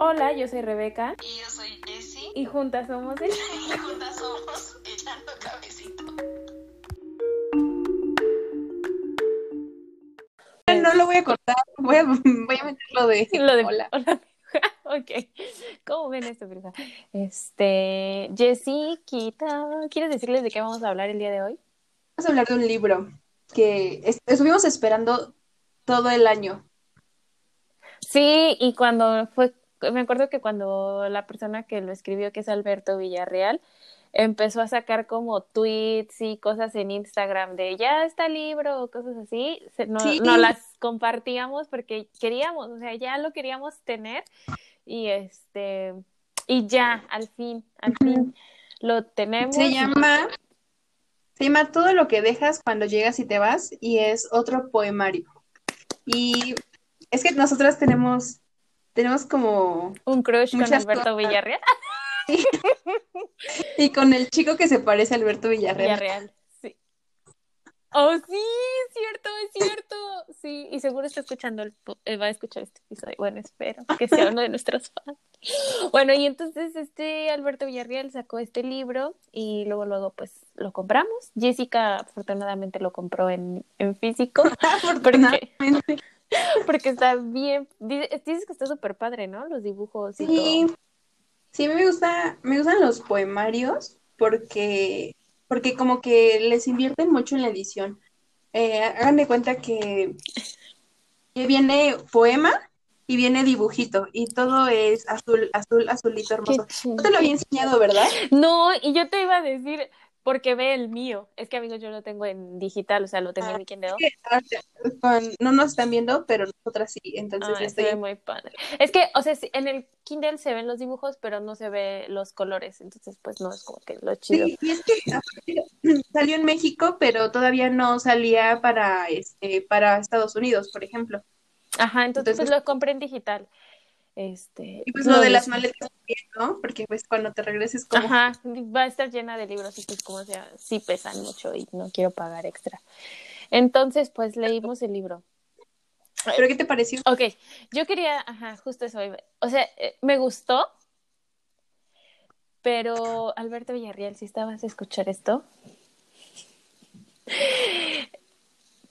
Hola, yo soy Rebeca. Y yo soy Jessie. Y juntas somos el... y juntas somos Echando Cabecito. No lo voy a cortar, voy a, voy a meterlo de... Lo de... Hola. ok. ¿Cómo ven esto, Frisa? Este... Jessie, Quita, ¿quieres decirles de qué vamos a hablar el día de hoy? Vamos a hablar de un libro que est- estuvimos esperando todo el año. Sí, y cuando fue... Me acuerdo que cuando la persona que lo escribió, que es Alberto Villarreal, empezó a sacar como tweets y cosas en Instagram de ya está el libro o cosas así, no, Sí. no las compartíamos porque queríamos, o sea, ya lo queríamos tener y este y ya, al fin, al fin lo tenemos. Se llama... Se llama Todo lo que dejas cuando llegas y te vas y es otro poemario. Y es que nosotras tenemos, tenemos como... un crush con Alberto cosas. Villarreal. Y con el chico que se parece a Alberto Villarreal. Villarreal, sí. Oh, sí, es cierto, es cierto. Sí, y seguro está escuchando, el, eh, va a escuchar este episodio. Bueno, espero que sea uno de nuestros fans. Bueno, y entonces este Alberto Villarreal sacó este libro y luego, luego, pues lo compramos. Jessica afortunadamente lo compró en, en físico Afortunadamente. porque está bien. Dices, que está súper padre, ¿no? Los dibujos y Sí, todo. sí, me gusta, me gustan los poemarios porque, porque como que les invierten mucho en la edición. Eh, hagan de cuenta que, que viene poema y viene dibujito y todo es azul, azul, azulito hermoso. No te lo había enseñado, ¿verdad? No, y yo te iba a decir, porque ve el mío. Es que, amigos, yo lo tengo en digital, o sea, lo tengo en mi Kindle. No nos están viendo, pero nosotras sí. Entonces Ah, estoy muy padre. Es que, o sea, en el Kindle se ven los dibujos, pero no se ve los colores. Entonces, pues no es como que lo chido. Sí, y es que salió en México, pero todavía no salía para este, para Estados Unidos, por ejemplo. Ajá, entonces, pues Entonces- lo compré en digital. Este, Y pues lo de las maletas también, ¿no? Porque pues cuando te regreses como Ajá, va a estar llena de libros y pues como sea, sí pesan mucho y no quiero pagar extra. Entonces, pues leímos el libro. ¿Pero qué te pareció? Ok, yo quería, ajá, justo eso. O sea, eh, me gustó, pero Alberto Villarreal, si estabas a escuchar esto.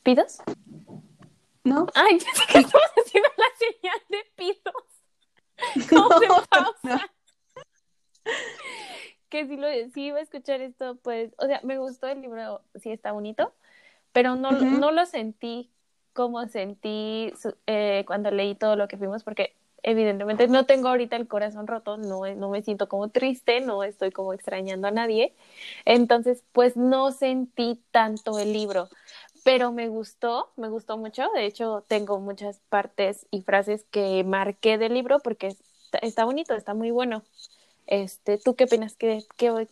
¿Pidos? ¿No? Ay, pensé que estabas haciendo la señal de pidos. ¿Cómo se pausa? Que si, lo, si iba a escuchar esto, pues, o sea, me gustó el libro, sí está bonito, pero no, Ujú. no lo sentí como sentí eh, cuando leí todo lo que fuimos, porque evidentemente no tengo ahorita el corazón roto, no, no me siento como triste, no estoy como extrañando a nadie, entonces pues no sentí tanto el libro, pero me gustó, me gustó mucho, de hecho tengo muchas partes y frases que marqué del libro porque está, está bonito, está muy bueno. Este, ¿tú qué opinas? ¿Qué, qué,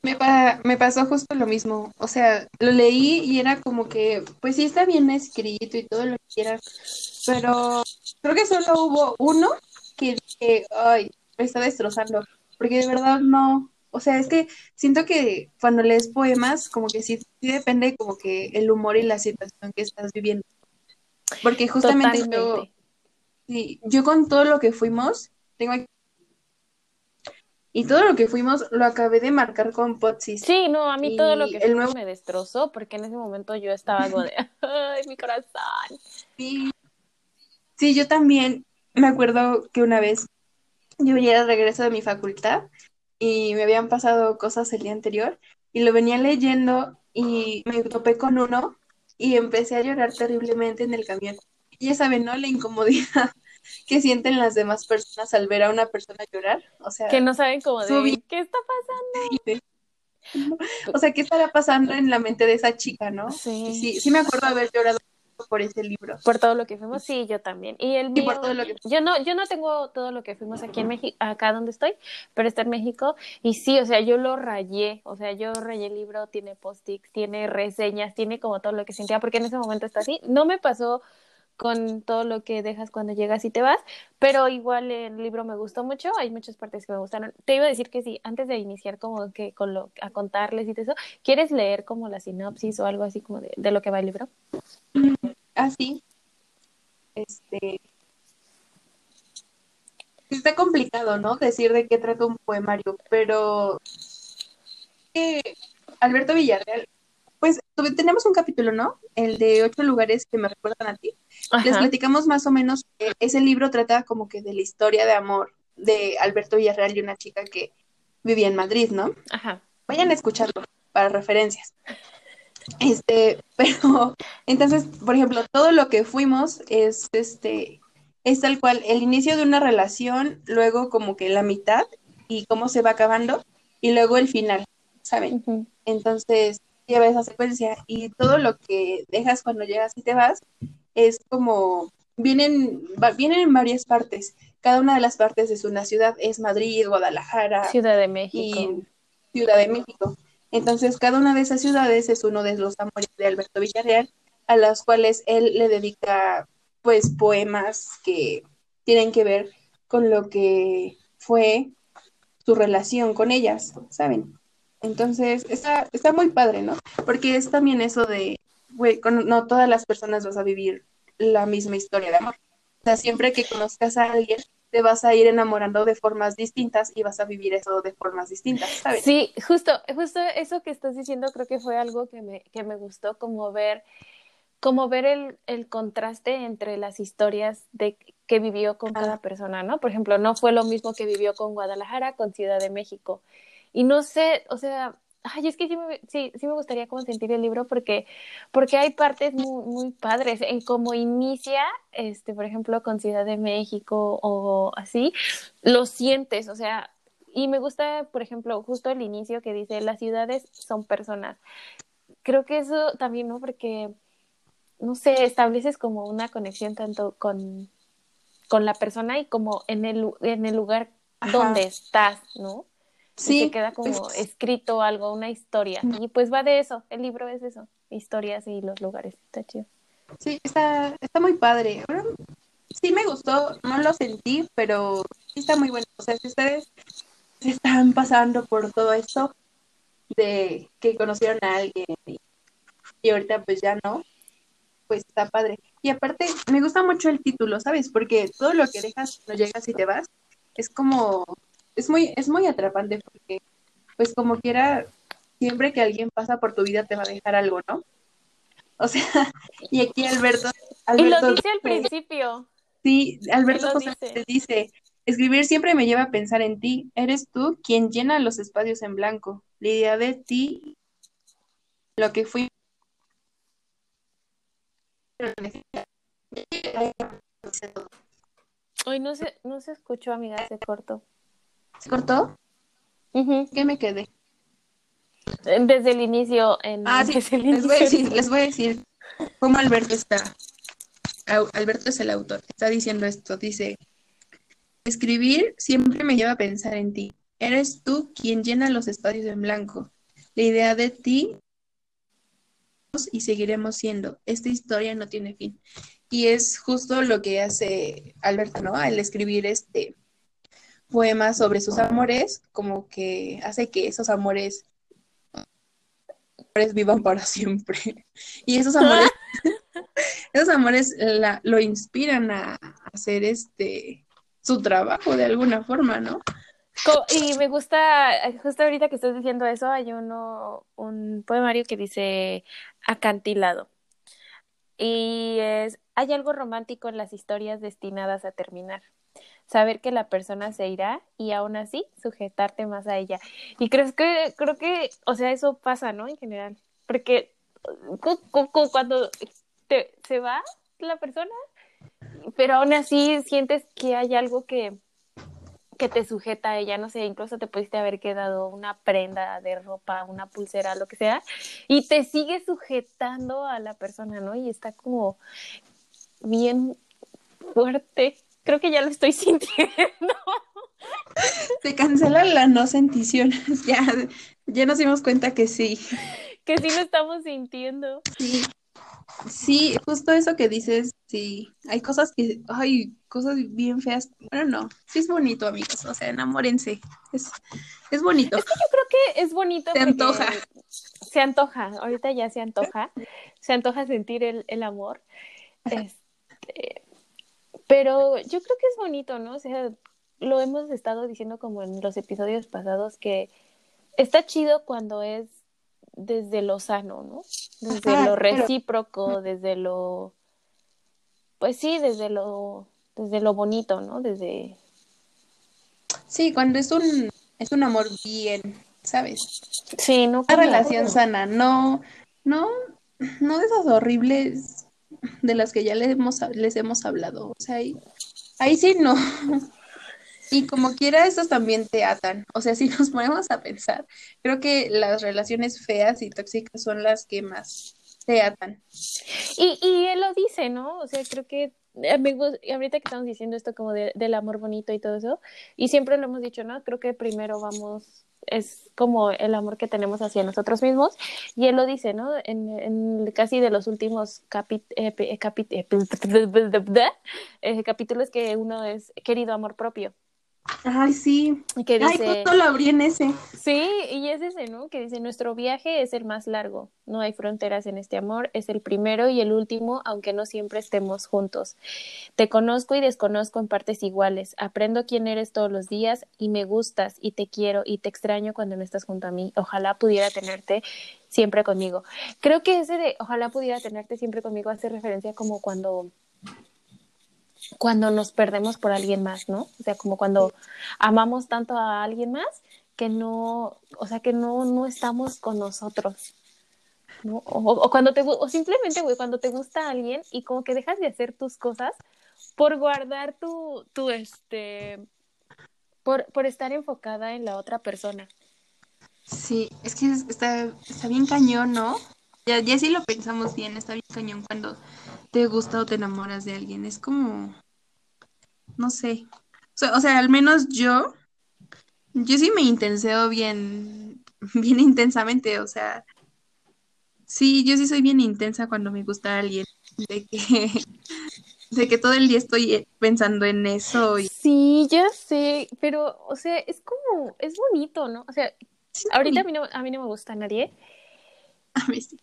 Me, pa- me pasó justo lo mismo. O sea, lo leí y era como que, pues sí está bien escrito y todo lo que quieras, pero creo que solo hubo uno que dije, ay, me está destrozando, porque de verdad no. O sea, es que siento que cuando lees poemas, como que sí, sí depende como que el humor y la situación que estás viviendo. Porque justamente yo. Sí, yo con todo lo que fuimos, tengo aquí, y todo lo que fuimos lo acabé de marcar con Potsis. Sí, no, a mí todo lo que el fuimos nuevo- me destrozó porque en ese momento yo estaba como de, ay, mi corazón. Sí. Sí, yo también me acuerdo que una vez yo venía de regreso de mi facultad y me habían pasado cosas el día anterior y lo venía leyendo y me topé con uno y empecé a llorar terriblemente en el camión. Y ya saben, ¿no? La incomodidad que sienten las demás personas al ver a una persona llorar. O sea, Que no saben cómo de. ¿qué está pasando? o sea, ¿qué estará pasando en la mente de esa chica, no? Sí, sí me acuerdo haber llorado por ese libro. Por todo lo que fuimos, sí, yo también. Y el Y por mío, todo lo que yo no, yo no tengo todo lo que fuimos aquí en México, acá donde estoy, pero está en México. Y sí, o sea, yo lo rayé, o sea, yo rayé el libro, tiene post-its, tiene reseñas, tiene como todo lo que sentía, porque en ese momento está así. No me pasó con todo lo que dejas cuando llegas y te vas, pero igual el libro me gustó mucho, hay muchas partes que me gustaron. Te iba a decir que sí, antes de iniciar como que con lo, a contarles y todo eso, ¿quieres leer como la sinopsis o algo así como de, de lo que va el libro? Así. Este, está complicado, ¿no? Decir de qué trata un poemario, pero eh, Alberto Villarreal, pues tenemos un capítulo, ¿no? El de ocho lugares que me recuerdan a ti. Les platicamos más o menos que ese libro trata como que de la historia de amor de Alberto Villarreal y una chica que vivía en Madrid, ¿no? Ajá. Vayan a escucharlo para referencias. Este, pero entonces, por ejemplo, todo lo que fuimos es este es tal cual el inicio de una relación, luego como que la mitad y cómo se va acabando y luego el final, ¿saben? Entonces, lleva esa secuencia y todo lo que dejas cuando llegas y te vas es como vienen va- vienen en varias partes. Cada una de las partes es una ciudad, es Madrid, Guadalajara, Ciudad de México. y Ciudad de México. Entonces, cada una de esas ciudades es uno de los amores de Alberto Villarreal, a las cuales él le dedica, pues, poemas que tienen que ver con lo que fue su relación con ellas, ¿saben? Entonces, está, está muy padre, ¿no? Porque es también eso de, güey, no todas las personas vas a vivir la misma historia de amor. O sea, siempre que conozcas a alguien, te vas a ir enamorando de formas distintas y vas a vivir eso de formas distintas, ¿sabes? Sí, justo, justo eso que estás diciendo creo que fue algo que me, que me gustó, como ver, como ver el, el contraste entre las historias de que vivió con cada persona, ¿no? Por ejemplo, no fue lo mismo que vivió con Guadalajara, con Ciudad de México. Y no sé, o sea, ay, es que sí me, sí, sí me gustaría como sentir el libro porque, porque hay partes muy, muy padres en cómo inicia, este, por ejemplo, con Ciudad de México o así, lo sientes, o sea, y me gusta, por ejemplo, justo el inicio que dice, las ciudades son personas. Creo que eso también, ¿no? Porque, no sé, estableces como una conexión tanto con, con la persona y como en el, en el lugar Ajá. donde estás, ¿no? Y Sí, se queda como escrito algo, una historia. Y pues va de eso, el libro es eso, historias y los lugares. Está chido. sí, está, está muy padre. Sí me gustó, no lo sentí, pero sí está muy bueno. O sea, si ustedes se están pasando por todo esto de que conocieron a alguien y, y ahorita pues ya no, pues está padre. Y aparte, me gusta mucho el título, ¿sabes? Porque todo lo que dejas cuando llegas y te vas es como, es muy, es muy atrapante porque, pues como quiera, siempre que alguien pasa por tu vida te va a dejar algo, ¿no? O sea, y aquí Alberto, Y lo dice al dice- principio. Sí, Alberto lo justamente dice, escribir siempre me lleva a pensar en ti, eres tú quien llena los espacios en blanco, la idea de ti, lo que fui. Hoy no se, no se escuchó, amiga, se cortó. ¿Se cortó? ¿Qué me quedé? Desde el inicio, en, Ah, sí, desde el les voy a decir, les voy a decir cómo Alberto está. Alberto es el autor, está diciendo esto, dice, escribir siempre me lleva a pensar en ti, eres tú quien llena los espacios en blanco, la idea de ti y seguiremos siendo, esta historia no tiene fin. Y es justo lo que hace Alberto, ¿no? Al escribir este poema sobre sus amores, como que hace que esos amores amores vivan para siempre. Y esos amores, esos amores la- lo inspiran a hacer este su trabajo de alguna forma, ¿no? Y me gusta, justo ahorita que estás diciendo eso, hay uno, un poemario que dice acantilado. Y es, hay algo romántico en las historias destinadas a terminar. Saber que la persona se irá y aún así sujetarte más a ella. Y creo que, creo que, o sea, eso pasa, ¿no? En general. Porque cu- cu- cu- cuando te, se va la persona, pero aún así sientes que hay algo que, que te sujeta a ella, no sé, incluso te pudiste haber quedado una prenda de ropa, una pulsera, lo que sea, y te sigue sujetando a la persona, ¿no? Y está como bien fuerte. Creo que ya lo estoy sintiendo. Se cancela la no sentición. Ya, ya nos dimos cuenta que sí. que sí lo estamos sintiendo. Sí. Sí, justo eso que dices, sí. Hay cosas que, ay, cosas bien feas. Bueno, no, sí es bonito, amigos. O sea, enamórense. Es, es bonito. Es que yo creo que es bonito. Se antoja. Se antoja. Ahorita ya se antoja. Se antoja sentir el, el amor. Este, pero yo creo que es bonito, ¿no? O sea, lo hemos estado diciendo como en los episodios pasados que está chido cuando es desde lo sano, ¿no? Desde Ajá, lo recíproco, desde lo pues sí, desde lo desde lo bonito, ¿no? Desde Sí, cuando es un, es un amor bien, ¿sabes? sí, no Una relación sana, no, no, no de esas horribles de las que ya les hemos, les hemos hablado. O sea, ahí, ahí sí no. Y como quiera, estos también te atan. O sea, si nos ponemos a pensar, creo que las relaciones feas y tóxicas son las que más te atan. Y, y él lo dice, ¿no? O sea, creo que me ahorita que estamos diciendo esto como de- del amor bonito y todo eso, y siempre lo hemos dicho, ¿no? Creo que primero vamos, es como el amor que tenemos hacia nosotros mismos, y él lo dice, ¿no? En, casi de los últimos capi- eh, eh, capi- eh, eh, capítulos que uno es querido amor propio, Ay, sí. Ay, justo lo abrí en ese. Sí, y es ese, ¿no? Que dice, nuestro viaje es el más largo, no hay fronteras en este amor, es el primero y el último, aunque no siempre estemos juntos. Te conozco y desconozco en partes iguales, aprendo quién eres todos los días y me gustas y te quiero y te extraño cuando no estás junto a mí. Ojalá pudiera tenerte siempre conmigo. Creo que ese de ojalá pudiera tenerte siempre conmigo hace referencia como cuando cuando nos perdemos por alguien más, ¿no? O sea, como cuando amamos tanto a alguien más que no, o sea, que no, no estamos con nosotros. ¿no? O, cuando te, o simplemente, güey, cuando te gusta alguien y como que dejas de hacer tus cosas por guardar tu, tu, este, por, por estar enfocada en la otra persona. Sí, es que es- está, está bien cañón, ¿no? Ya, ya si lo pensamos bien, está bien cañón cuando te gusta o te enamoras de alguien. Es como, no sé. O sea, o sea, al menos yo, yo sí me intenseo bien, bien intensamente. O sea, sí, yo sí soy bien intensa cuando me gusta alguien. De que, de que todo el día estoy eh, pensando en eso y Sí, ya sé, pero, o sea, es como, es bonito, ¿no? O sea, ahorita a mí no, a mí no me gusta nadie, a mí sí.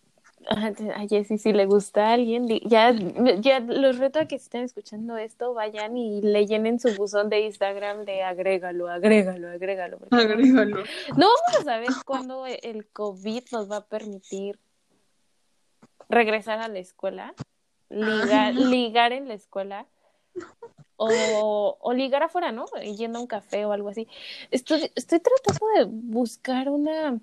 A Jessie si le gusta a alguien, ya, ya los reto a que si están escuchando esto, vayan y le llenen su buzón de Instagram de agrégalo, agrégalo, agrégalo. Agrégalo. No vamos a saber cuándo el COVID nos va a permitir regresar a la escuela, ligar, ligar en la escuela o, o ligar afuera, ¿no? Yendo a un café o algo así. Estoy, estoy tratando de buscar una,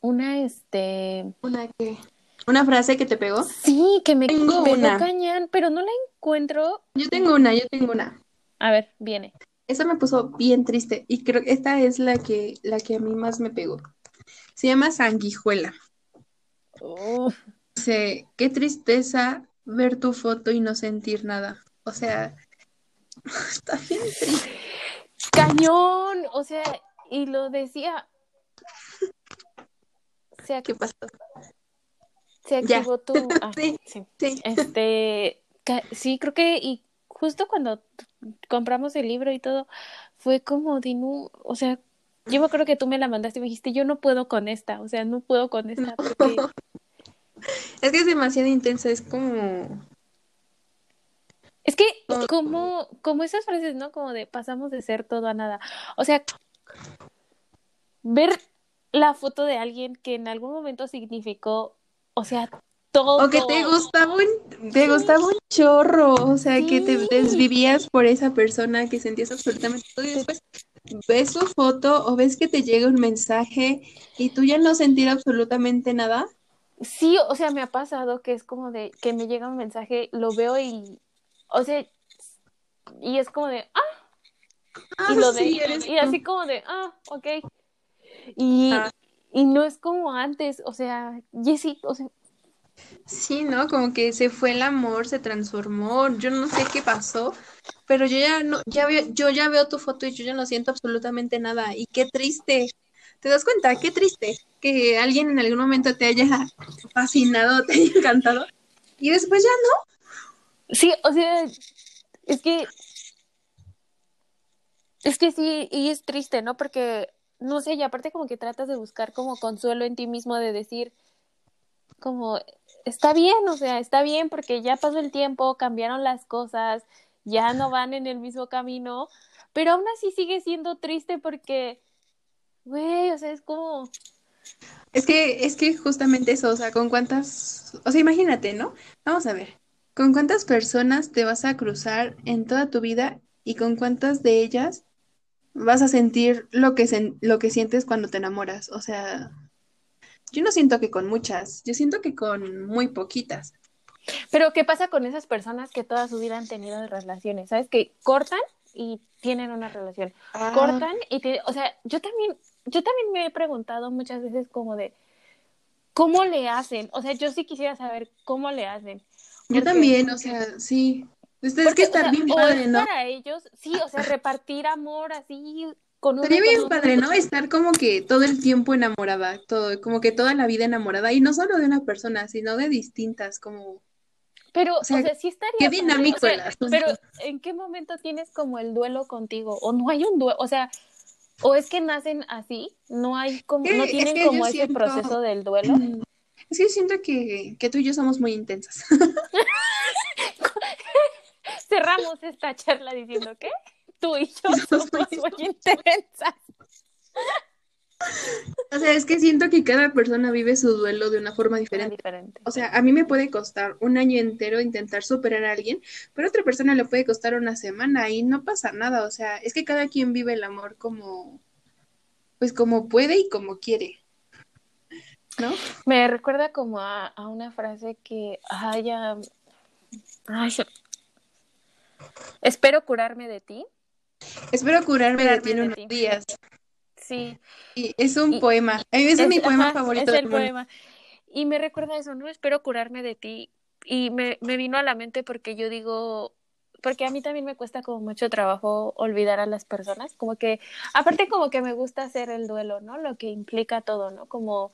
una, este, Una que, una frase que te pegó. sí, que me Tengo pegó una. cañón, pero no la encuentro. Yo tengo una, yo tengo una. A ver, viene. Esa me puso bien triste y creo que esta es la que, la que a mí más me pegó. Se llama Sanguijuela. Uf. Dice, qué tristeza ver tu foto y no sentir nada. O sea, está bien triste. Cañón, o sea, y lo decía. Se, ¿Qué pasó? se Ya. activó tu. ah, Sí. sí. Sí. Este, sí, creo que, y justo cuando compramos el libro y todo, fue como de no, o sea, yo me acuerdo que tú me la mandaste y me dijiste, yo no puedo con esta, o sea, no puedo con esta, porque Es que es demasiado intensa, es como... es que como, como esas frases, ¿no? Como de pasamos de ser todo a nada. O sea, ver la foto de alguien que en algún momento significó, o sea, todo. O que te gustaba un, te gustaba un chorro, o sea, que te desvivías por esa persona, que sentías absolutamente todo y después ves su foto o ves que te llega un mensaje y tú ya no sentir absolutamente nada. Sí, o sea, me ha pasado que es como de que me llega un mensaje, lo veo y, o sea, y es como de, ah, y lo de, sí, eres y así como de, ah, ok. Y, Ah. y no es como antes, o sea, Jessie, o sea, Sí, ¿no? Como que se fue el amor, se transformó, yo no sé qué pasó, pero yo ya no, ya veo, yo ya veo tu foto y yo ya no siento absolutamente nada. Y qué triste. ¿Te das cuenta? Qué triste que alguien en algún momento te haya fascinado, te haya encantado y después ya no. sí, o sea, es que, es que sí, y es triste, ¿no? Porque, no sé, y aparte como que tratas de buscar como consuelo en ti mismo de decir, como, está bien, o sea, está bien porque ya pasó el tiempo, cambiaron las cosas, ya no van en el mismo camino, pero aún así sigue siendo triste porque, güey, o sea, es como, Es que, es que justamente eso, o sea, con cuántas, o sea, imagínate, ¿no? Vamos a ver, ¿con cuántas personas te vas a cruzar en toda tu vida y con cuántas de ellas vas a sentir lo que, sen- lo que sientes cuando te enamoras? O sea, yo no siento que con muchas, yo siento que con muy poquitas. pero ¿qué pasa con esas personas que toda su vida han tenido relaciones? ¿Sabes? Que cortan y tienen una relación. Ah, cortan y te, o sea, yo también, yo también me he preguntado muchas veces como de cómo le hacen, o sea, yo sí quisiera saber cómo le hacen. yo también, o sea, sí. Ustedes que o sea, bien o padre, ¿no? para ellos, sí, o sea, repartir amor así con uno Sería bien padre, ¿no? Estar como que todo el tiempo enamorada, todo, como que toda la vida enamorada, y no solo de una persona, sino de distintas, como Pero, O sea, o sea, sí estaría qué padre, dinámico o sea. Pero, ¿en qué momento tienes como el duelo contigo? O no hay un duelo, o sea, o es que nacen así, no hay como, no es tienen que como yo ese siento- proceso del duelo. Es que siento que, que tú y yo somos muy intensas. Cerramos esta charla diciendo que tú y yo Somos muy intensas. O sea, es que siento que cada persona vive su duelo de una forma diferente. Diferente. O sea, a mí me puede costar un año entero intentar superar a alguien, pero a otra persona le puede costar una semana y no pasa nada. O sea, es que cada quien vive el amor como, pues como puede y como quiere. ¿No? Me recuerda como a, a una frase que haya. Ay, se- espero curarme de ti. Espero curarme de ti en de unos ti. días. Sí, Y es un Y- poema. A mí ese es, mi poema ajá, favorito Es el poema. Y me recuerda eso, ¿no? Espero curarme de ti. Y me, me vino a la mente porque yo digo, porque a mí también me cuesta como mucho trabajo olvidar a las personas, como que, aparte como que me gusta hacer el duelo, ¿no? Lo que implica todo, ¿no? Como,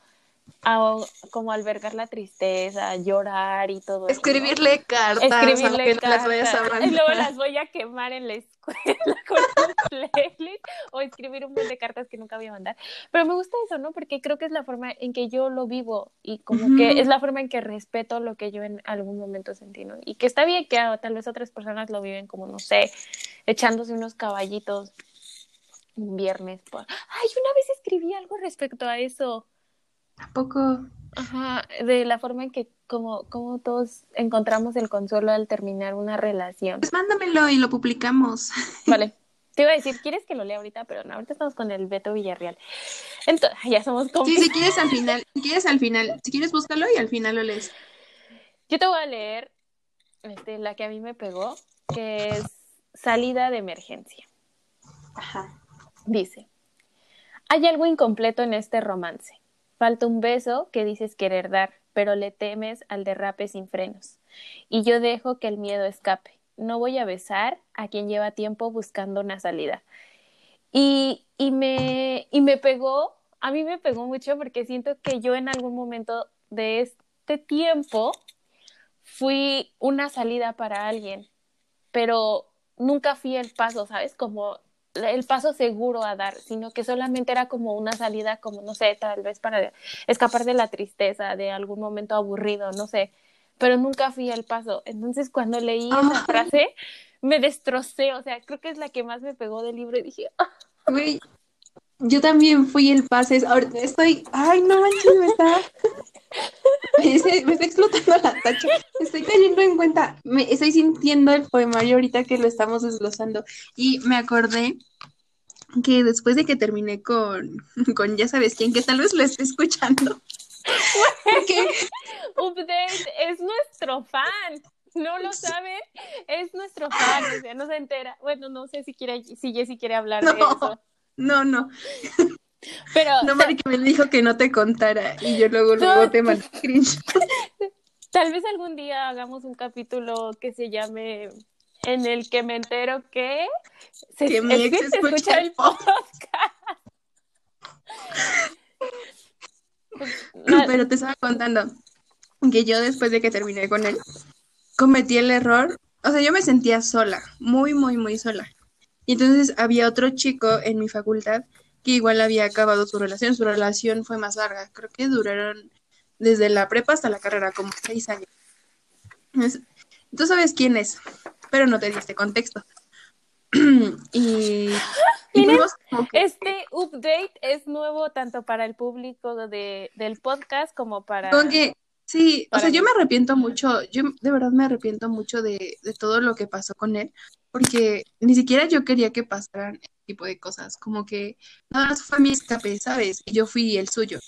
a- como albergar la tristeza, llorar y todo. Escribirle cartas, escribirle las vayas a cartas y luego las voy a quemar en la escuela con un playlist o escribir un montón de cartas que nunca voy a mandar. Pero me gusta eso, ¿no? Porque creo que es la forma en que yo lo vivo y como que es la forma en que respeto lo que yo en algún momento sentí, ¿no? Y que está bien que tal vez otras personas lo viven como, no sé, echándose unos caballitos un viernes. por- Ay, una vez escribí algo respecto a eso. ¿A poco? Ajá, de la forma en que como, como todos encontramos el consuelo al terminar una relación. Pues mándamelo y lo publicamos. Vale. Te iba a decir, ¿quieres que lo lea ahorita? Pero no, ahorita estamos con el Beto Villarreal. Entonces, ya somos Sí, cómplices. si quieres al final, si quieres al final, si quieres búscalo y al final lo lees. Yo te voy a leer este, la que a mí me pegó, que es Salida de emergencia. Ajá. Dice, hay algo incompleto en este romance. Falta un beso que dices querer dar, pero le temes al derrape sin frenos. Y yo dejo que el miedo escape. No voy a besar a quien lleva tiempo buscando una salida. Y, y, me, y me pegó, a mí me pegó mucho porque siento que yo en algún momento de este tiempo fui una salida para alguien, pero nunca fui el paso, ¿sabes? Como el paso seguro a dar, sino que solamente era como una salida, como no sé, tal vez para escapar de la tristeza, de algún momento aburrido, no sé, pero nunca fui el paso. Entonces cuando leí esa Ay. frase, me destrocé, o sea, creo que es la que más me pegó del libro y dije, "Ah". Güey, yo también fui el pase. Ahorita estoy. Ay, no manches, me está. Me está, me está explotando la tacha. Estoy cayendo en cuenta. Me estoy sintiendo el poemario ahorita que lo estamos desglosando. Y me acordé que después de que terminé con, con ya sabes quién, que tal vez lo esté escuchando. Porque Update es nuestro fan. No lo saben, es nuestro fan, o sea, no se entera. Bueno, no sé si quiere, si Jessy quiere hablar de eso. No, no. Pero No, Mari, que me dijo que no te contara. Y yo luego, luego te mandé cringe. tal vez algún día hagamos un capítulo que se llame en el que me entero que se, Que mi es que escucha escucha el el podcast. No, Pero te estaba contando que yo después de que terminé con él, cometí el error, o sea, yo me sentía sola, muy, muy, muy sola. Y entonces había otro chico en mi facultad que igual había acabado su relación, su relación fue más larga, creo que duraron desde la prepa hasta la carrera, como seis años. ¿tú sabes quién es? pero no te di este contexto. y, fuimos Este update es nuevo tanto para el público de, del podcast como para... Que, sí, o sea, yo me arrepiento mucho, yo de verdad me arrepiento mucho de, de todo lo que pasó con él, porque ni siquiera yo quería que pasaran ese tipo de cosas, como que nada más fue mi escape, ¿sabes? Y yo fui el suyo.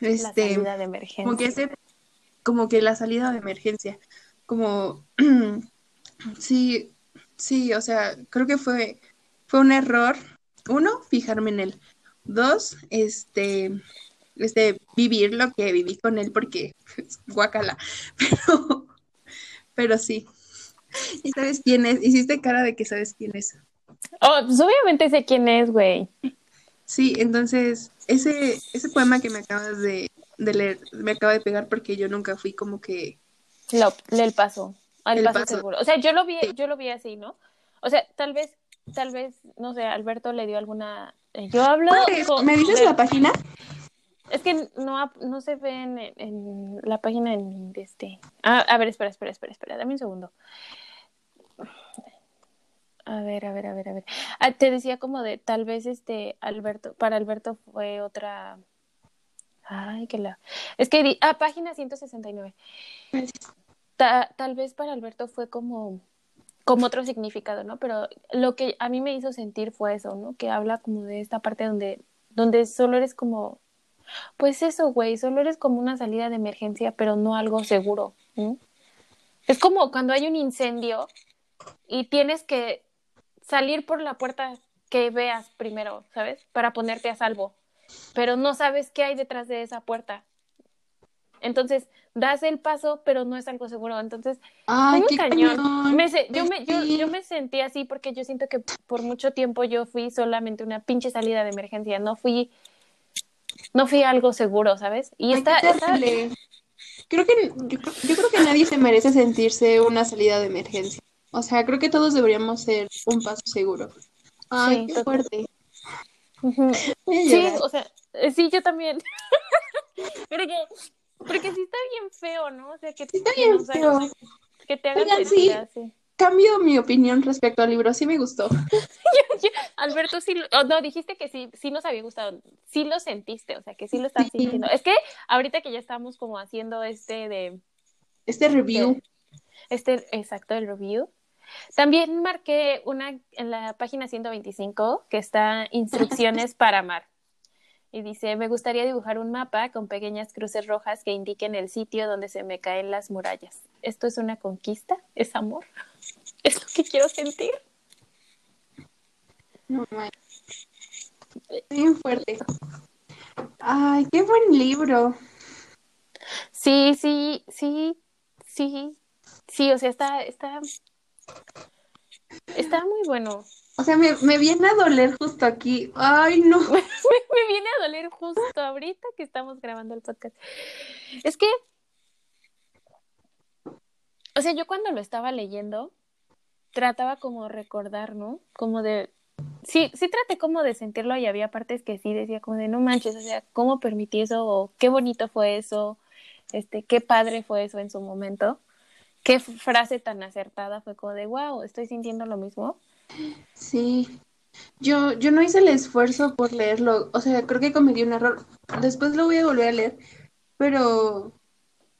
la Este, salida de emergencia. como que ese, como que la salida de emergencia, como, sí, sí, o sea, creo que fue, fue un error, uno, fijarme en él, dos, este, este, vivir lo que viví con él porque es guacala, pero, pero sí. ¿Y sabes quién es? Hiciste cara de que sabes quién es. Oh, pues obviamente sé quién es, güey. Sí, entonces, ese, ese poema que me acabas de, de leer me acaba de pegar porque yo nunca fui como que Lo, el paso. Al El paso, paso. seguro. O sea, yo lo vi, yo lo vi así, ¿no? O sea, tal vez, tal vez, no sé, Alberto le dio alguna. eh, Yo hablo. ¿Me dices la página? Es que no, no se ve en, la página de este. Ah, a ver, espera, espera, espera, espera, dame un segundo. A ver, a ver, a ver, a ver. Ah, te decía como de tal vez este Alberto, para Alberto fue otra. Ay, que la. Es que di- ah, página 169. Ta- tal vez para Alberto fue como como otro significado, ¿no? Pero lo que a mí me hizo sentir fue eso, ¿no? Que habla como de esta parte donde donde solo eres como pues eso, güey, solo eres como una salida de emergencia, pero no algo seguro. Es como cuando hay un incendio y tienes que salir por la puerta que veas primero, ¿sabes? Para ponerte a salvo, pero no sabes qué hay detrás de esa puerta. Entonces, das el paso, pero no es algo seguro. Entonces, Ay, qué cañón. cañón. Me se- yo, me, yo, yo me sentí así porque yo siento que por mucho tiempo yo fui solamente una pinche salida de emergencia, no fui, no fui algo seguro, ¿sabes? Y Ay, está. Creo que yo, creo- yo creo que nadie se merece sentirse una salida de emergencia. O sea, creo que todos deberíamos ser un paso seguro. Ay, Sí, qué fuerte. Sí, o sea, eh, sí, yo también. porque, porque sí está bien feo, ¿no? O sea, que, Está que bien nos hagan- feo. que te hagan Oigan, sentir sí. así. Cambio mi opinión respecto al libro. Sí me gustó. Alberto, sí, oh, no, dijiste que sí, sí nos había gustado, sí lo sentiste, o sea, que sí lo estás Sí. sintiendo. Es que ahorita que ya estamos como haciendo este de, Este review. este, exacto, el review, también marqué una en la página 125 que está instrucciones para amar. Y dice, me gustaría dibujar un mapa con pequeñas cruces rojas que indiquen el sitio donde se me caen las murallas. ¿Esto es una conquista? ¿Es amor? ¿Es lo que quiero sentir? No, man. Bien fuerte. Ay, qué buen libro. Sí, sí, sí, sí, sí, o sea, está, está, está muy bueno. O sea, me, me viene a doler justo aquí. Ay, no. Me, me viene a doler justo ahorita que estamos grabando el podcast. Es que, o sea, yo cuando lo estaba leyendo, trataba como recordar, ¿no? Como de, sí, sí traté como de sentirlo y había partes que sí decía como de, no manches, o sea, ¿cómo permití eso? O qué bonito fue eso, este, qué padre fue eso en su momento. Qué frase tan acertada fue como de, wow, estoy sintiendo lo mismo. Sí. Yo, yo no hice el esfuerzo por leerlo. O sea, creo que cometí un error. Después lo voy a volver a leer. Pero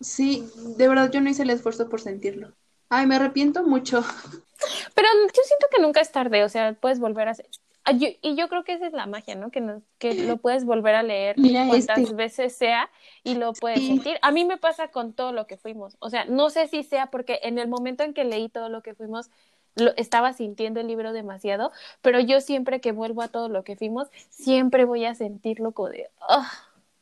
sí, de verdad yo no hice el esfuerzo por sentirlo. Ay, me arrepiento mucho. Pero yo siento que nunca es tarde, o sea, puedes volver a hacer. Ah, yo- y yo creo que esa es la magia, ¿no? Que, nos- que lo puedes volver a leer Mira cuantas este. veces sea y lo puedes Sí. sentir. A mí me pasa con todo lo que fuimos. O sea, no sé si sea porque en el momento en que leí todo lo que fuimos, lo, estaba sintiendo el libro demasiado, pero yo siempre que vuelvo a todo lo que fuimos, siempre voy a sentirlo como de. "Ah".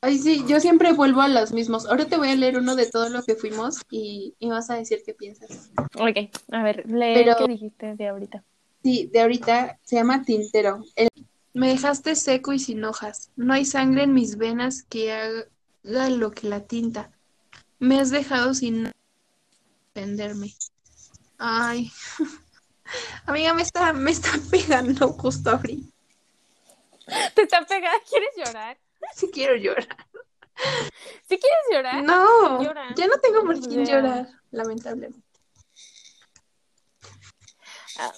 Ay, sí, yo siempre vuelvo a los mismos. Ahora te voy a leer uno de todo lo que fuimos y, y vas a decir qué piensas. Ok, a ver, lee Pero- qué dijiste de ahorita. Sí, de ahorita se llama Tintero. El- Me dejaste seco y sin hojas. No hay sangre en mis venas que haga lo que la tinta. Me has dejado sin defenderme. Ay. Amiga, me está, me está pegando justo ahorita. ¿Te está pegada? ¿Quieres llorar? Si quiero llorar. ¿Sí quieres llorar? No, ya no tengo por quién Ya. llorar, lamentablemente. Ah.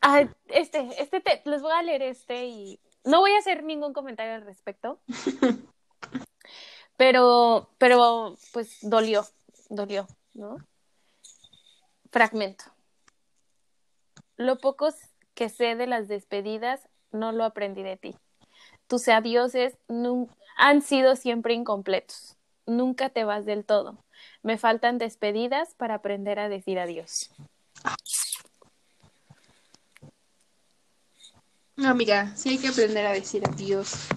Ah, este, este, te- les voy a leer este y no voy a hacer ningún comentario al respecto. Pero, pero, pues dolió, dolió, ¿no? Fragmento. Lo poco que sé de las despedidas no lo aprendí de ti. Tus adioses han sido siempre incompletos. Nunca te vas del todo. Me faltan despedidas para aprender a decir adiós. No, amiga, sí hay que aprender a decir adiós.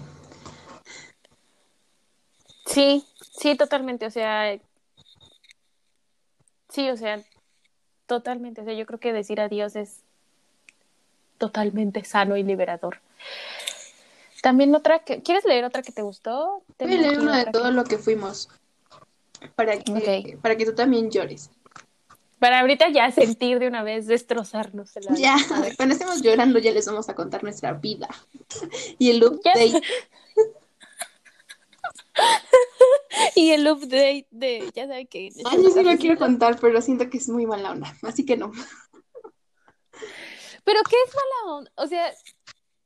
Sí, sí, totalmente. O sea, sí, o sea, totalmente. O sea, yo creo que decir adiós es totalmente sano y liberador. También otra que, ¿quieres leer otra que te gustó? Voy a leer uno de todo que- lo que fuimos. Para que, para que tú también llores. Para ahorita ya sentir de una vez, destrozarnos. Ya, cuando estemos llorando ya les vamos a contar nuestra vida. Y el update. Y el update de, ya saben que... Ay, yo sí lo quiero contar, pero siento que es muy mala onda. Así que no. Pero ¿qué es mala onda? O sea,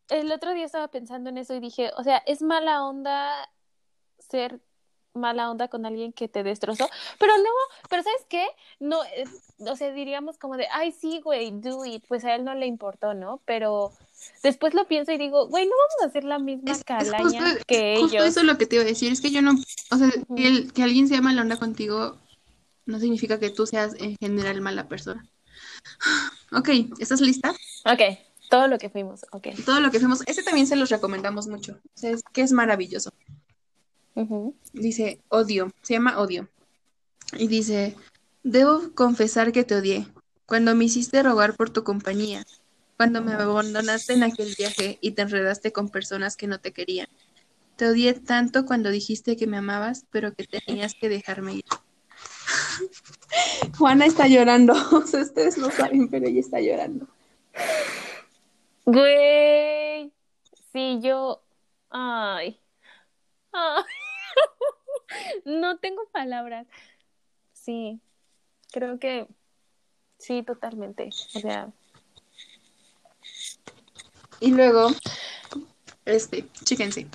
el otro día estaba pensando en eso y dije, o sea, es mala onda ser mala onda con alguien que te destrozó, pero no, pero ¿sabes qué? No, eh, o sea, diríamos como de, ay, sí, güey, do it, pues a él no le importó, ¿no? Pero después lo pienso y digo, güey, no vamos a hacer la misma Es, es calaña justo, que justo ellos. eso es lo que te iba a decir. Es que yo no. O sea, el- que alguien sea mala onda contigo no significa que tú seas en general mala persona. Ok, ¿estás lista? Ok, todo lo que fuimos, ok. Todo lo que fuimos. Ese también se los recomendamos mucho. O sea, es que es maravilloso. Dice odio, se llama odio. Y dice, debo confesar que te odié. Cuando me hiciste rogar por tu compañía. Cuando me abandonaste en aquel viaje y te enredaste con personas que no te querían. Te odié tanto cuando dijiste que me amabas, pero que tenías que dejarme ir. Juana está llorando. O sea, ustedes no saben, pero ella está llorando. Güey, sí, yo, ay, ay, no tengo palabras. Sí, creo que sí, totalmente. O sea, Y luego, este, chéquense.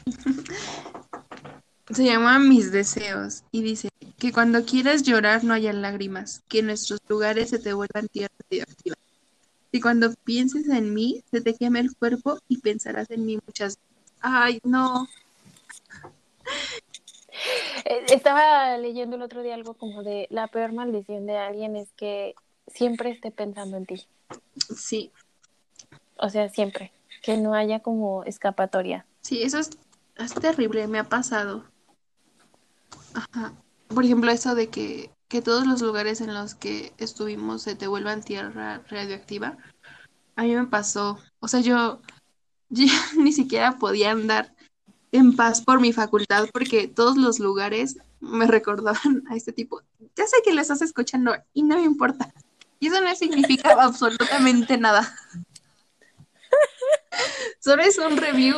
Se llama Mis deseos y dice que cuando quieras llorar no haya lágrimas, que nuestros lugares se te vuelvan tierra radioactiva. Y cuando pienses en mí, se te queme el cuerpo y pensarás en mí muchas veces. Ay, no. eh, estaba leyendo el otro día algo como de la peor maldición de alguien es que siempre esté pensando en ti. Sí, O sea, siempre. Que no haya como escapatoria. sí, eso es, es terrible, me ha pasado. Ajá. Por ejemplo, eso de que, que todos los lugares en los que estuvimos se te vuelvan tierra radioactiva. A mí me pasó. O sea, yo, yo ni siquiera podía andar en paz por mi facultad porque todos los lugares me recordaban a este tipo. Ya sé que lo estás escuchando y no me importa. Y eso no significa absolutamente nada. Solo es un review.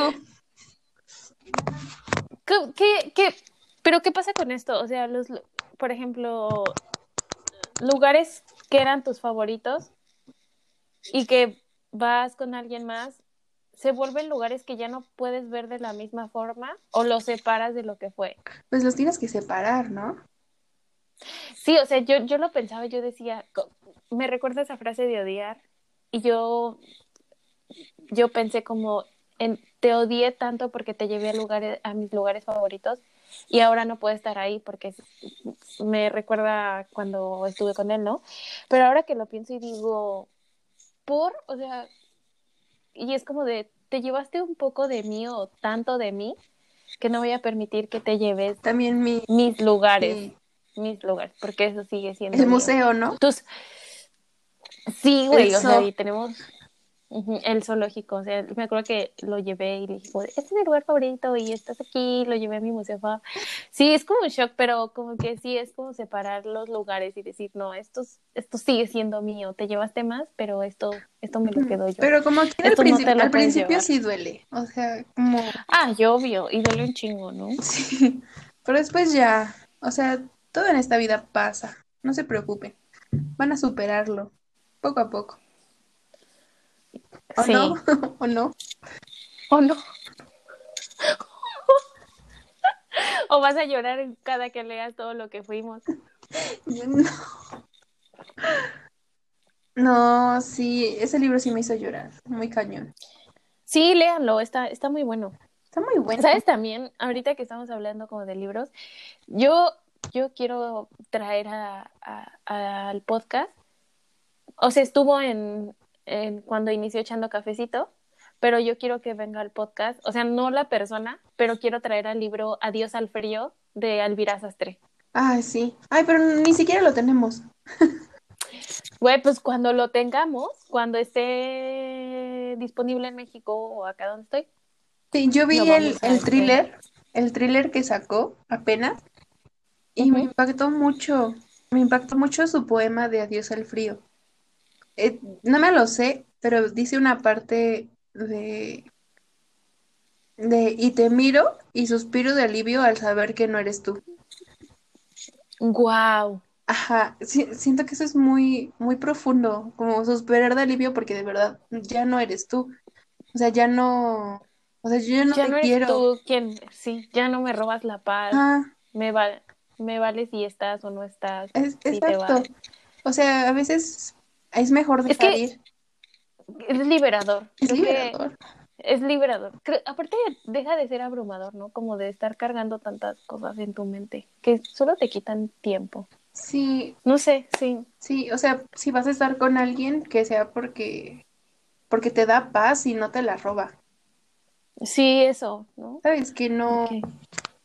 ¿Qué, qué, qué- pero qué pasa con esto? O sea, los, por ejemplo, lugares que eran tus favoritos y que vas con alguien más, se vuelven lugares que ya no puedes ver de la misma forma o los separas de lo que fue. Pues los tienes que separar, ¿no? Sí, o sea, yo, yo lo pensaba, yo decía, me recuerda esa frase de odiar y yo, yo pensé como, en, te odié tanto porque te llevé a, lugares, a mis lugares favoritos y ahora no puedo estar ahí porque me recuerda cuando estuve con él, ¿no? Pero ahora que lo pienso y digo, por, o sea, y es como de, te llevaste un poco de mí o tanto de mí que no voy a permitir que te lleves También mi mis lugares mis lugares, porque eso sigue siendo el mío. museo, ¿no? Tus... Sí, güey, El o sea, y tenemos el zoológico, o sea, me acuerdo que lo llevé y le dije, este es mi lugar favorito y estás aquí, lo llevé a mi museo. fa". Sí, es como un shock, pero como que sí, es como separar los lugares y decir, no, esto, esto sigue siendo mío, te llevaste más, pero esto, esto me lo quedo yo. Pero como que al, no al principio llevar. sí duele. O sea, como Ah, yo obvio, y duele un chingo, ¿no? sí. Pero después ya, o sea, todo en esta vida pasa. No se preocupen. van a superarlo, poco a poco. ¿O Sí. no? ¿O no? ¿O no? ¿O vas a llorar cada que leas todo lo que fuimos? No. No, sí, ese libro sí me hizo llorar, muy cañón. Sí, léanlo, está, está muy bueno. Está muy bueno. ¿Sabes también? Ahorita que estamos hablando como de libros, yo, yo quiero traer a, a- al podcast, o sea, estuvo en, en cuando inició echando cafecito, pero yo quiero que venga al podcast, o sea, no la persona, pero quiero traer al libro Adiós al frío de Alvira Sastre. Ay, sí. Ay, pero ni siquiera lo tenemos. Güey, pues cuando lo tengamos, cuando esté disponible en México o acá donde estoy. Sí, yo vi el, el thriller, el thriller que sacó apenas, y me impactó mucho. Me impactó mucho su poema de Adiós al frío. Eh, no me lo sé, pero dice una parte de, de y te miro y suspiro de alivio al saber que no eres tú. Wow. Ajá, siento que eso es muy, muy profundo, como suspirar de alivio porque de verdad ya no eres tú. O sea, ya no, o sea, yo ya no Ya te no eres quiero. tú quien, sí, ya no me robas la paz. Ajá, Me va, me vale si estás o no estás. es- si te exacto. O sea, a veces es mejor Es dejar que ir. Es liberador. Es Creo que liberador. Es liberador. Creo- aparte, deja de ser abrumador, ¿no? Como de estar cargando tantas cosas en tu mente que solo te quitan tiempo. Sí, No sé, sí. sí, o sea, si vas a estar con alguien, que sea porque, porque te da paz y no te la roba. Sí, eso, ¿no? Sabes que no,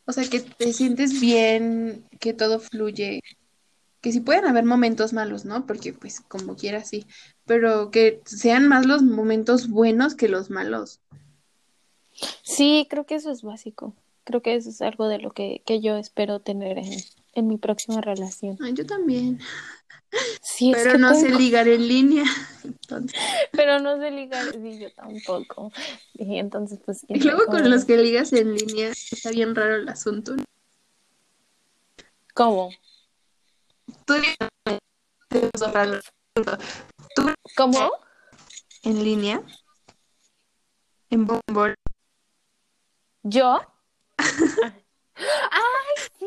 o sea, que te sientes bien, que todo fluye, que sí pueden haber momentos malos, ¿no? Porque pues como quiera sí, pero que sean más los momentos buenos que los malos. Sí, creo que eso es básico. Creo que eso es algo de lo que, que yo espero tener en, en mi próxima relación. Ay, yo también, Sí, es pero que no sé tengo- ligar en línea. Entonces, pero no sé ligar, sí, yo tampoco. Y entonces, pues, y luego cómo- con los que ligas en línea está bien raro el asunto. ¿Cómo? Tú ¿Cómo? en línea, en Bumble, ¿Yo? ¡Ay, sí!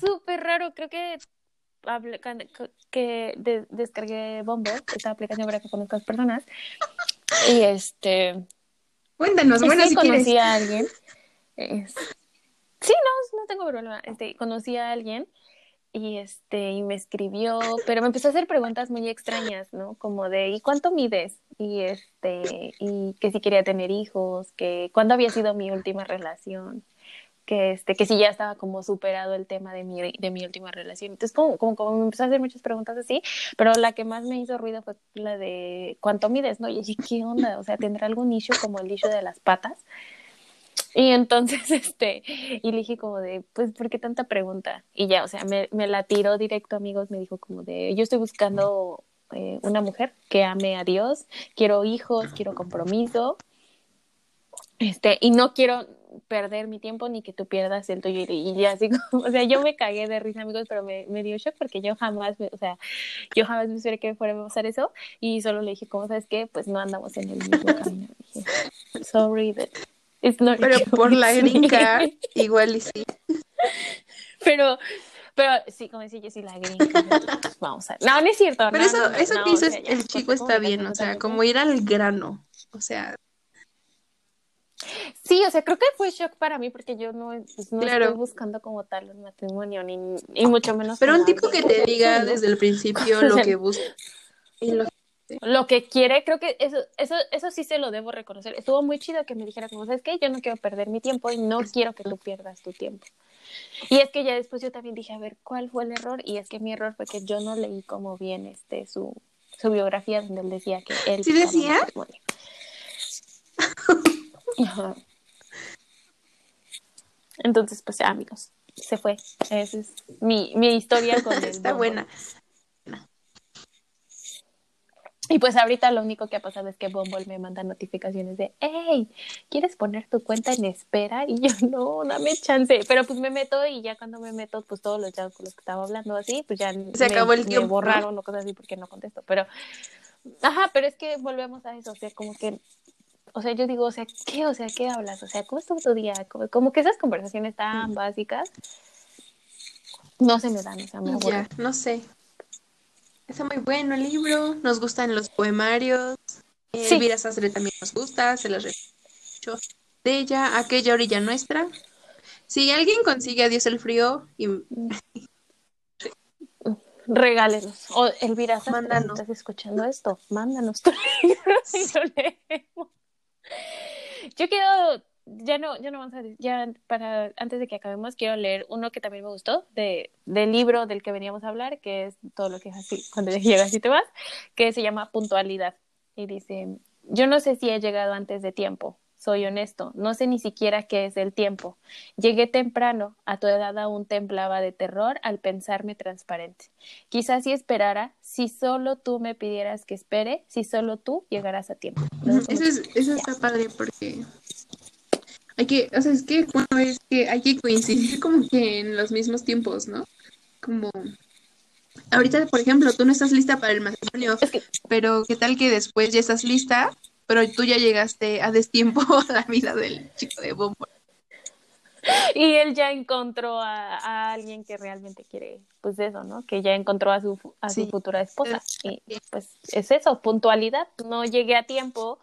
Súper raro. Creo que, que de- descargué Bombo, esta aplicación para que conozcas personas. Y este. Cuéntanos, bueno, si conocí quieres. a alguien. es- Sí, no, no tengo problema. Este, conocí a alguien y este y me escribió, pero me empezó a hacer preguntas muy extrañas, ¿no? Como de ¿y cuánto mides? Y este y que si quería tener hijos, que cuándo había sido mi última relación, que este que si ya estaba como superado el tema de mi de mi última relación. Entonces como como, me empezó a hacer muchas preguntas así, pero la que más me hizo ruido fue la de ¿cuánto mides? ¿no? Y dije, ¿qué onda? O sea, ¿tendrá algún issue como el issue de las patas? Y entonces, este, y le dije como de, pues, ¿por qué tanta pregunta? Y ya, o sea, me, me la tiró directo, amigos, me dijo como de, yo estoy buscando eh, una mujer que ame a Dios, quiero hijos, quiero compromiso, este, y no quiero perder mi tiempo ni que tú pierdas el tuyo. Y, ya así como, o sea, yo me cagué de risa, amigos, pero me, me dio shock porque yo jamás, me- o sea, yo jamás me esperé que fuera a pasar eso y solo le dije, ¿cómo sabes qué? Pues no andamos en el mismo camino. Sorry that Pero por la it's green me". card, igual y sí. Pero, pero sí, como decía yo, sí, la gringa. pues, Vamos a ver. No, no es cierto. Pero no, eso, no, eso que o dices, sea, ya, el chico está bien, o sea, como ir al grano. O sea, Sí, o sea, creo que fue shock para mí porque yo no, pues, no Claro. estoy buscando como tal un matrimonio, ni, y mucho menos. pero un tipo que te diga desde el principio lo que busca. y lo- Lo que quiere, creo que eso, eso, eso sí se lo debo reconocer. Estuvo muy chido que me dijera como, ¿sabes qué? Yo no quiero perder mi tiempo y no quiero que tú pierdas tu tiempo. Y es que ya después yo también dije, a ver, ¿cuál fue el error? Y es que mi error fue que yo no leí como bien este su, su biografía donde él decía que él ¿Sí decía? Ajá. Entonces, pues amigos, se fue. Esa es mi, mi historia con el Está buena. Y pues ahorita lo único que ha pasado es que Bumble me manda notificaciones de, hey, ¿quieres poner tu cuenta en espera? Y yo, no, dame chance. Pero pues me meto y ya cuando me meto, pues todos los chavos con los que estaba hablando así, pues ya Se me, acabó el me tiempo, borraron o cosas así porque no contesto. Pero, ajá, pero es que volvemos a eso, o sea, como que, o sea, yo digo, o sea, ¿qué? O sea, ¿qué hablas? O sea, ¿cómo estuvo tu día? Como, como que esas conversaciones tan básicas no se me dan, o sea, me aburren. Ya, no sé. Está muy bueno el libro, nos gustan los poemarios. Eh, Sí. Elvira Sastre también nos gusta, se las mucho de ella, aquella orilla nuestra. Si alguien consigue Adiós el frío y Regálenos. O Elvira, ¿sabes si Mándanos. estás escuchando esto? Mándanos tu libro y lo leemos. Yo quiero, ya no, ya no vamos a decir, ya para, antes de que acabemos, quiero leer uno que también me gustó, de, del libro del que veníamos a hablar, que es todo lo que es así, cuando llegas y te vas, que se llama Puntualidad. Y dice, yo no sé si he llegado antes de tiempo, soy honesto, no sé ni siquiera qué es el tiempo. Llegué temprano, a tu edad aún temblaba de terror al pensarme transparente. Quizás si esperara, si solo tú me pidieras que espere, si solo tú llegarás a tiempo. Gusta Eso, es, eso está padre porque hay que, o sea, es que, bueno, es que hay que coincidir como que en los mismos tiempos, ¿no? Como, ahorita, por ejemplo, tú no estás lista para el matrimonio, Es que- pero ¿qué tal que después ya estás lista, pero tú ya llegaste a destiempo a la vida del chico de bombo? Y él ya encontró a, a alguien que realmente quiere, pues eso, ¿no? Que ya encontró a su, a su futura esposa. Y pues es eso, puntualidad. No llegué a tiempo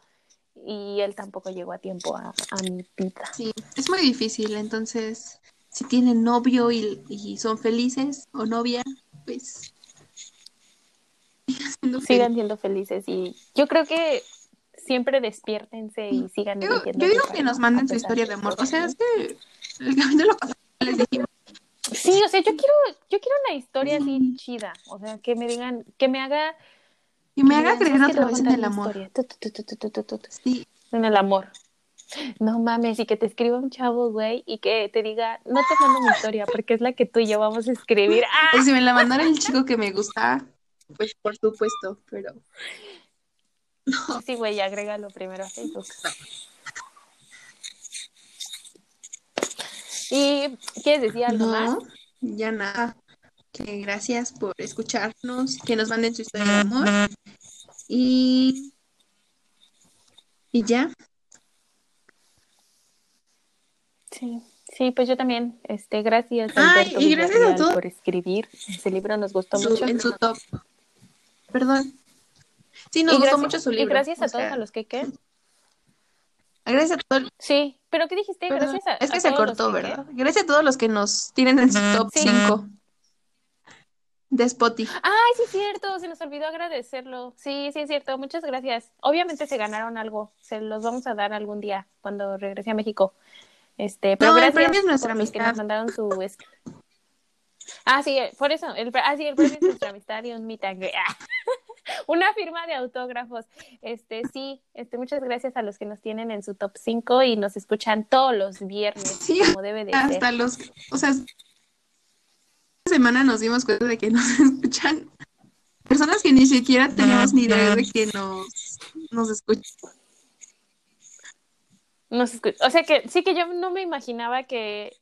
y él tampoco llegó a tiempo a, a mi vida. Sí, es muy difícil, entonces, si tienen novio y, y son felices o novia, pues... sigan siendo Sigan siendo felices y yo creo que siempre despiértense y sigan Yo, yo digo que nos manden su historia de amor. O sea, es que el capítulo pasado les dijimos. Sí, o sea, yo quiero, yo quiero una historia así Sí. chida. O sea, que me digan, que me haga. Y me haga creer "¿Sabes qué? Otra vez en el amor. historia". Tu, tu, tu, tu, tu, tu, tu, tu. Sí, En el amor. No mames, y que te escriba un chavo, güey, y que te diga, no te mando mi historia, porque es la que tú y yo vamos a escribir. ¡Ah! pues si me la mandara el chico que me gusta, pues por supuesto, pero Sí, güey, agrégalo primero a Facebook. ¿Y quieres decir algo más? no, ya nada. Que gracias por escucharnos, que nos manden su historia de amor. Y, y ya. Sí, sí, pues yo también, este, gracias Ay, Alberto y gracias a todos. por escribir. Ese libro nos gustó Su- mucho. en su top. Perdón. Sí, nos y gustó gracias, mucho su y libro. gracias a o todos sea, a los que qué. Gracias a todos. Sí, pero ¿qué dijiste? Gracias a es que a se cortó. ¿verdad? Gracias a todos los que nos tienen en su top Sí. 5 de Spotify. Ay, sí es cierto, se nos olvidó agradecerlo. Sí, sí es cierto, muchas gracias. Obviamente se ganaron algo, se los vamos a dar algún día cuando regrese a México. Este, pero No, el gracias premio es nuestra los que amistad. nos mandaron su Ah, sí, por eso, el, ah, sí, el premio es nuestra amistad y un meet and. Ah, Una firma de autógrafos. Este, sí, este, muchas gracias a los que nos tienen en su top 5 y nos escuchan todos los viernes, Sí, como debe de ser. Hasta los, o sea, semana nos dimos cuenta de que nos escuchan personas que ni siquiera teníamos ni idea de que nos, nos escuchan. No se escucha. O sea que sí que yo no me imaginaba que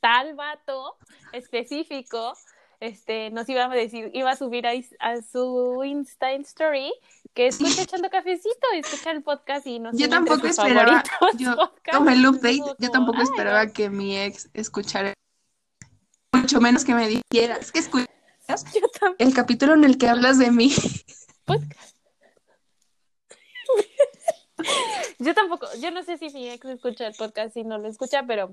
tal vato específico este nos iba a decir, iba a subir a, a su Insta Story que escucha echando cafecito y escucha el podcast y no Yo tampoco esperaba, yo, como el update, yo tampoco esperaba que mi ex escuchara, mucho menos que me dijera, es que escuchas el capítulo en el que hablas de mí. Yo tampoco. Yo no sé si mi ex escucha el podcast y no lo escucha, pero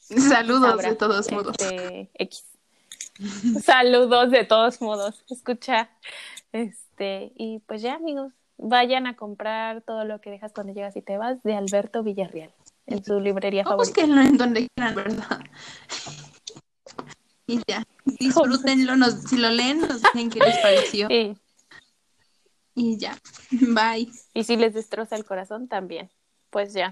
Saludos de todos modos. Este, X. Saludos de todos modos. Escucha. Este, y pues ya, amigos, vayan a comprar todo lo que dejas cuando llegas y te vas de Alberto Villarreal en su librería O favorita. búsquenlo en donde quieran, ¿verdad? Y ya, disfrútenlo, nos, si lo leen, nos dicen qué les pareció. Sí. Y ya, bye. Y si les destroza el corazón, también. Pues ya.